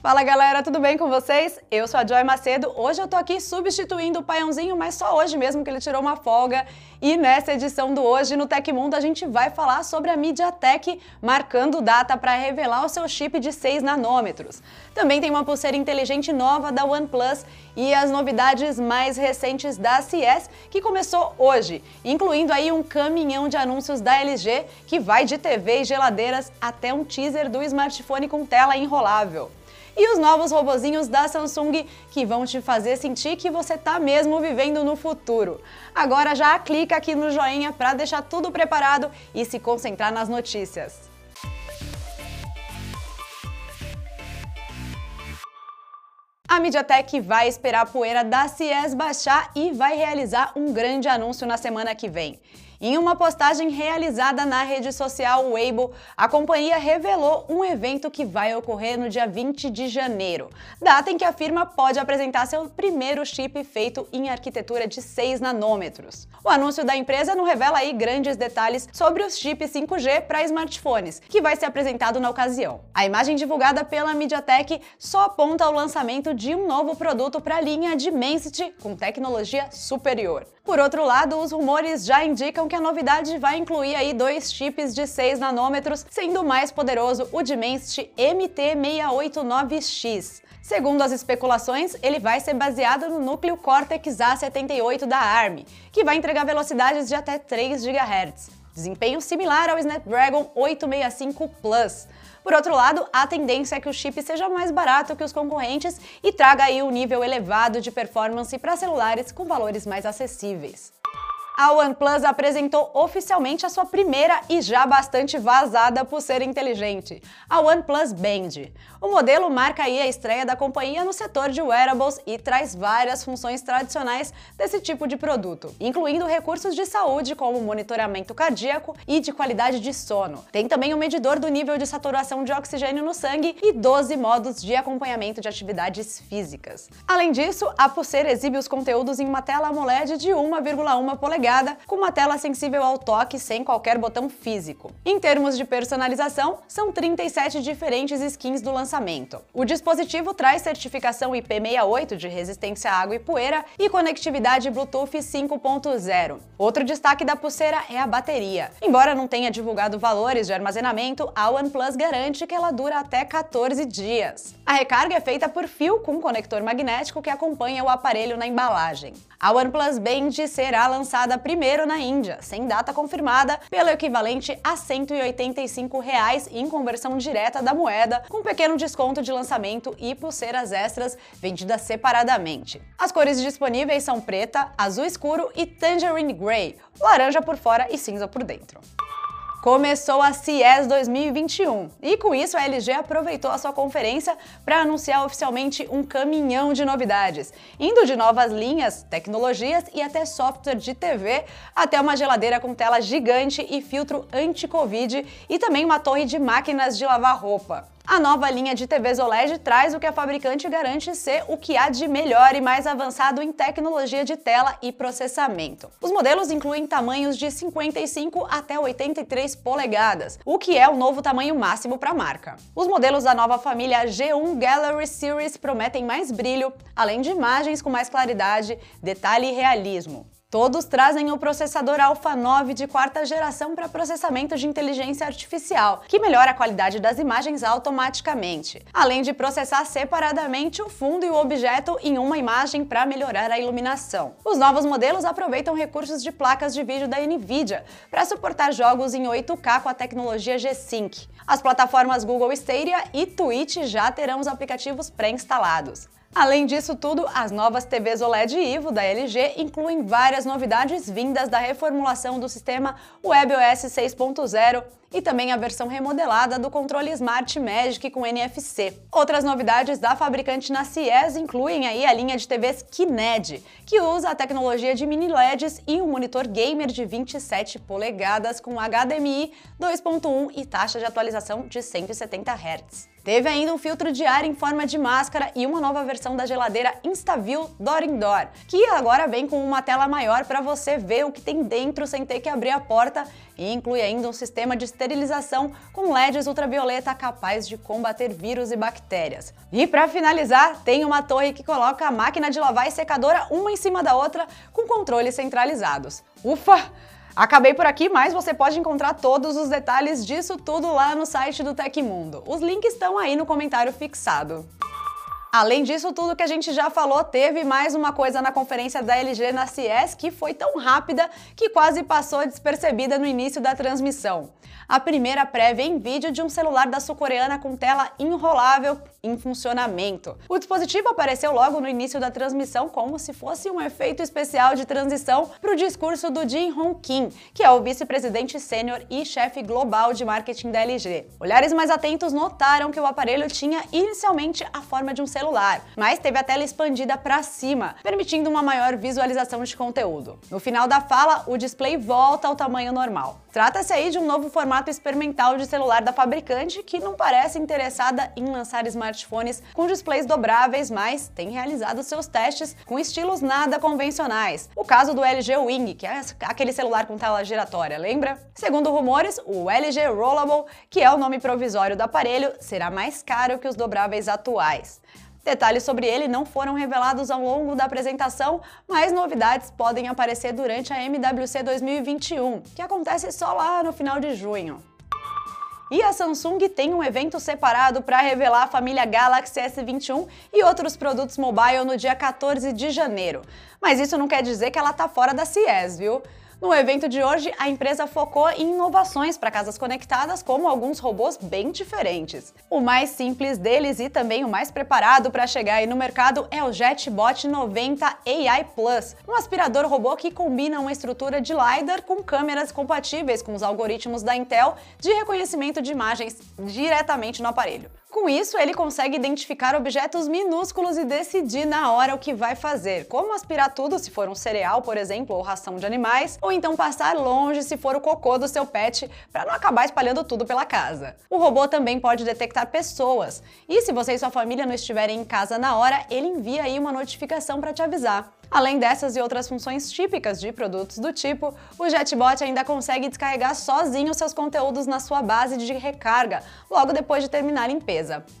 Fala galera, tudo bem com vocês? Eu sou a Joy Macedo. Hoje eu tô aqui substituindo o Paiãozinho, mas só hoje mesmo que ele tirou uma folga. E nessa edição do Hoje no Tecmundo a gente vai falar sobre a MediaTek marcando data para revelar o seu chip de 6 nanômetros. Também tem uma pulseira inteligente nova da OnePlus e as novidades mais recentes da CS que começou hoje, incluindo aí um caminhão de anúncios da LG que vai de TV e geladeiras até um teaser do smartphone com tela enrolável e os novos robozinhos da Samsung que vão te fazer sentir que você está mesmo vivendo no futuro. Agora já clica aqui no joinha para deixar tudo preparado e se concentrar nas notícias. A MediaTek vai esperar a poeira da CES baixar e vai realizar um grande anúncio na semana que vem. Em uma postagem realizada na rede social Weibo, a companhia revelou um evento que vai ocorrer no dia 20 de janeiro, data em que a firma pode apresentar seu primeiro chip feito em arquitetura de 6 nanômetros. O anúncio da empresa não revela aí grandes detalhes sobre os chips 5G para smartphones, que vai ser apresentado na ocasião. A imagem divulgada pela MediaTek só aponta o lançamento de um novo produto para a linha Dimensity com tecnologia superior. Por outro lado, os rumores já indicam que a novidade vai incluir aí dois chips de 6 nanômetros, sendo o mais poderoso o Dimensity MT689X. Segundo as especulações, ele vai ser baseado no núcleo Cortex A78 da ARM, que vai entregar velocidades de até 3 GHz. Desempenho similar ao Snapdragon 865 Plus. Por outro lado, a tendência é que o chip seja mais barato que os concorrentes e traga aí um nível elevado de performance para celulares com valores mais acessíveis a OnePlus apresentou oficialmente a sua primeira e já bastante vazada pulseira inteligente, a OnePlus Band. O modelo marca aí a estreia da companhia no setor de wearables e traz várias funções tradicionais desse tipo de produto, incluindo recursos de saúde como monitoramento cardíaco e de qualidade de sono. Tem também um medidor do nível de saturação de oxigênio no sangue e 12 modos de acompanhamento de atividades físicas. Além disso, a pulseira exibe os conteúdos em uma tela AMOLED de 1,1 polegadas com uma tela sensível ao toque sem qualquer botão físico. Em termos de personalização, são 37 diferentes skins do lançamento. O dispositivo traz certificação IP68 de resistência à água e poeira e conectividade Bluetooth 5.0. Outro destaque da pulseira é a bateria. Embora não tenha divulgado valores de armazenamento, a OnePlus garante que ela dura até 14 dias. A recarga é feita por fio com conector magnético que acompanha o aparelho na embalagem. A OnePlus Band será lançada primeiro na Índia, sem data confirmada, pelo equivalente a 185 reais em conversão direta da moeda, com pequeno desconto de lançamento e pulseiras extras vendidas separadamente. As cores disponíveis são preta, azul escuro e tangerine grey, laranja por fora e cinza por dentro. Começou a CES 2021 e com isso a LG aproveitou a sua conferência para anunciar oficialmente um caminhão de novidades, indo de novas linhas, tecnologias e até software de TV, até uma geladeira com tela gigante e filtro anti-Covid e também uma torre de máquinas de lavar roupa. A nova linha de TVs OLED traz o que a fabricante garante ser o que há de melhor e mais avançado em tecnologia de tela e processamento. Os modelos incluem tamanhos de 55 até 83 polegadas, o que é o novo tamanho máximo para a marca. Os modelos da nova família G1 Gallery Series prometem mais brilho, além de imagens com mais claridade, detalhe e realismo. Todos trazem o processador Alpha 9 de quarta geração para processamento de inteligência artificial, que melhora a qualidade das imagens automaticamente, além de processar separadamente o fundo e o objeto em uma imagem para melhorar a iluminação. Os novos modelos aproveitam recursos de placas de vídeo da NVIDIA para suportar jogos em 8K com a tecnologia G-Sync. As plataformas Google Stadia e Twitch já terão os aplicativos pré-instalados. Além disso tudo, as novas TVs OLED Ivo da LG incluem várias novidades vindas da reformulação do sistema WebOS 6.0 e também a versão remodelada do controle Smart Magic com NFC. Outras novidades da fabricante na CIES incluem aí a linha de TVs KiNED, que usa a tecnologia de mini LEDs e um monitor gamer de 27 polegadas com HDMI 2.1 e taxa de atualização de 170 Hz. Teve ainda um filtro de ar em forma de máscara e uma nova versão da geladeira InstaView Door Indoor, que agora vem com uma tela maior para você ver o que tem dentro sem ter que abrir a porta e inclui ainda um sistema de esterilização com LEDs ultravioleta capaz de combater vírus e bactérias. E para finalizar, tem uma torre que coloca a máquina de lavar e secadora uma em cima da outra com controles centralizados. Ufa! Acabei por aqui, mas você pode encontrar todos os detalhes disso tudo lá no site do Tecmundo. Os links estão aí no comentário fixado. Além disso tudo que a gente já falou, teve mais uma coisa na conferência da LG na CES que foi tão rápida que quase passou despercebida no início da transmissão. A primeira prévia em vídeo de um celular da sul-coreana com tela enrolável em funcionamento. O dispositivo apareceu logo no início da transmissão como se fosse um efeito especial de transição para o discurso do Jin Hong Kim, que é o vice-presidente sênior e chefe global de marketing da LG. Olhares mais atentos notaram que o aparelho tinha inicialmente a forma de um celular, mas teve a tela expandida para cima, permitindo uma maior visualização de conteúdo. No final da fala, o display volta ao tamanho normal. Trata-se aí de um novo formato experimental de celular da fabricante que não parece interessada em lançar smartphones com displays dobráveis, mas tem realizado seus testes com estilos nada convencionais. O caso do LG Wing, que é aquele celular com tela giratória, lembra? Segundo rumores, o LG Rollable, que é o nome provisório do aparelho, será mais caro que os dobráveis atuais. Detalhes sobre ele não foram revelados ao longo da apresentação, mas novidades podem aparecer durante a MWC 2021, que acontece só lá no final de junho. E a Samsung tem um evento separado para revelar a família Galaxy S21 e outros produtos mobile no dia 14 de janeiro. Mas isso não quer dizer que ela tá fora da CES, viu? No evento de hoje, a empresa focou em inovações para casas conectadas, como alguns robôs bem diferentes. O mais simples deles e também o mais preparado para chegar aí no mercado é o JetBot 90 AI Plus, um aspirador robô que combina uma estrutura de LiDAR com câmeras compatíveis com os algoritmos da Intel de reconhecimento de imagens diretamente no aparelho. Com isso, ele consegue identificar objetos minúsculos e decidir na hora o que vai fazer, como aspirar tudo se for um cereal, por exemplo, ou ração de animais, ou então passar longe se for o cocô do seu pet, para não acabar espalhando tudo pela casa. O robô também pode detectar pessoas, e se você e sua família não estiverem em casa na hora, ele envia aí uma notificação para te avisar. Além dessas e outras funções típicas de produtos do tipo, o JetBot ainda consegue descarregar sozinho seus conteúdos na sua base de recarga, logo depois de terminar a limpeza.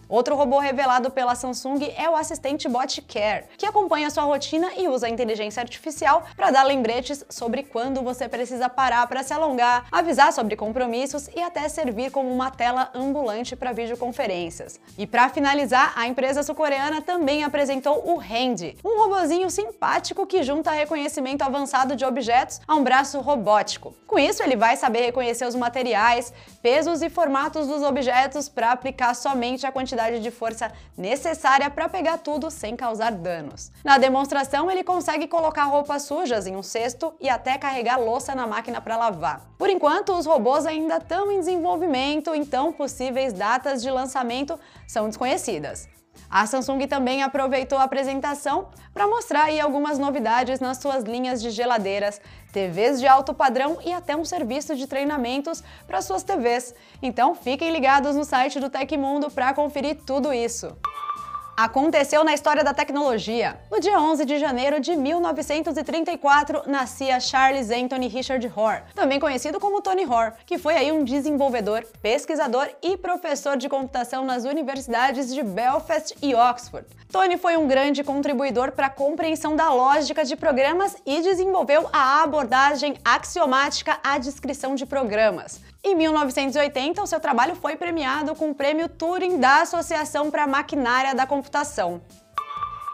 Outro robô revelado pela Samsung é o assistente Bot Care, que acompanha sua rotina e usa a inteligência artificial para dar lembretes sobre quando você precisa parar para se alongar, avisar sobre compromissos e até servir como uma tela ambulante para videoconferências. E para finalizar, a empresa sul-coreana também apresentou o Hand, um robozinho simpático que junta reconhecimento avançado de objetos a um braço robótico. Com isso, ele vai saber reconhecer os materiais, pesos e formatos dos objetos para aplicar somente a quantidade de força necessária para pegar tudo sem causar danos. Na demonstração, ele consegue colocar roupas sujas em um cesto e até carregar louça na máquina para lavar. Por enquanto, os robôs ainda estão em desenvolvimento, então possíveis datas de lançamento são desconhecidas. A Samsung também aproveitou a apresentação para mostrar aí algumas novidades nas suas linhas de geladeiras, TVs de alto padrão e até um serviço de treinamentos para suas TVs. Então fiquem ligados no site do Tecmundo para conferir tudo isso aconteceu na história da tecnologia. No dia 11 de janeiro de 1934, nascia Charles Anthony Richard Hoare, também conhecido como Tony Hoare, que foi aí um desenvolvedor, pesquisador e professor de computação nas universidades de Belfast e Oxford. Tony foi um grande contribuidor para a compreensão da lógica de programas e desenvolveu a abordagem axiomática à descrição de programas. Em 1980, o seu trabalho foi premiado com o Prêmio Turing da Associação para a Maquinária da Computação.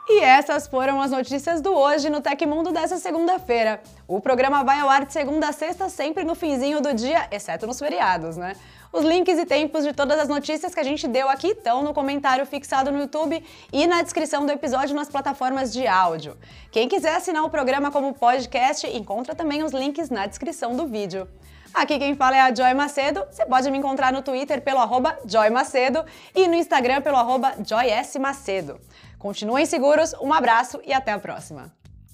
E essas foram as notícias do Hoje no Tecmundo dessa segunda-feira. O programa vai ao ar de segunda a sexta, sempre no finzinho do dia, exceto nos feriados, né? Os links e tempos de todas as notícias que a gente deu aqui estão no comentário fixado no YouTube e na descrição do episódio nas plataformas de áudio. Quem quiser assinar o programa como podcast, encontra também os links na descrição do vídeo. Aqui quem fala é a Joy Macedo. Você pode me encontrar no Twitter pelo arroba Joy Macedo e no Instagram pelo arroba Joy S. Macedo. Continuem seguros, um abraço e até a próxima!